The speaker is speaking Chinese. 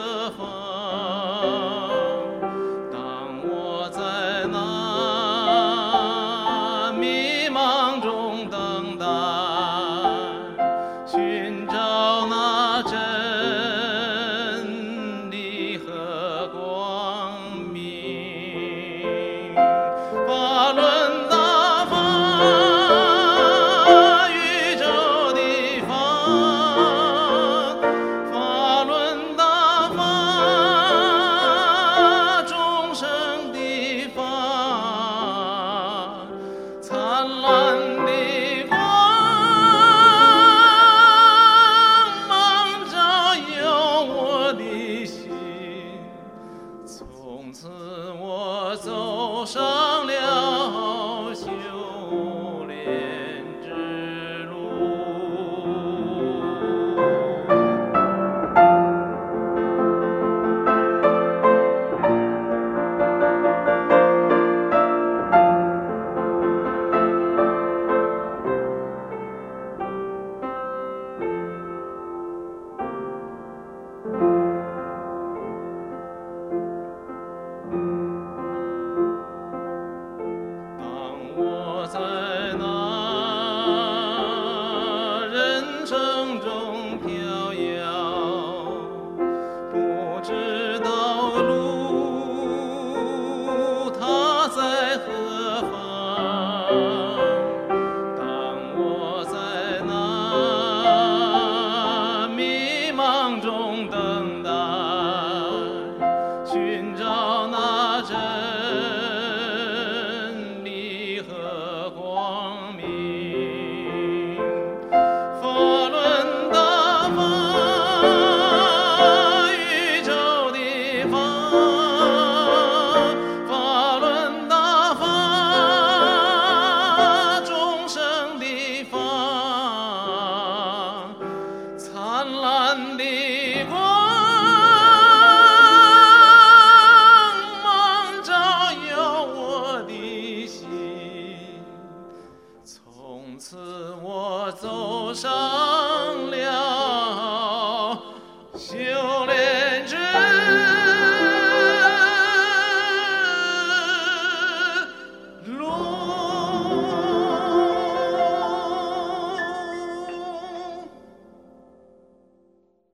Mustafa. 从此我走上了寻找那真理和光明。法轮大法，宇宙的法，法轮大法，众生的法，灿烂的我走上了修炼。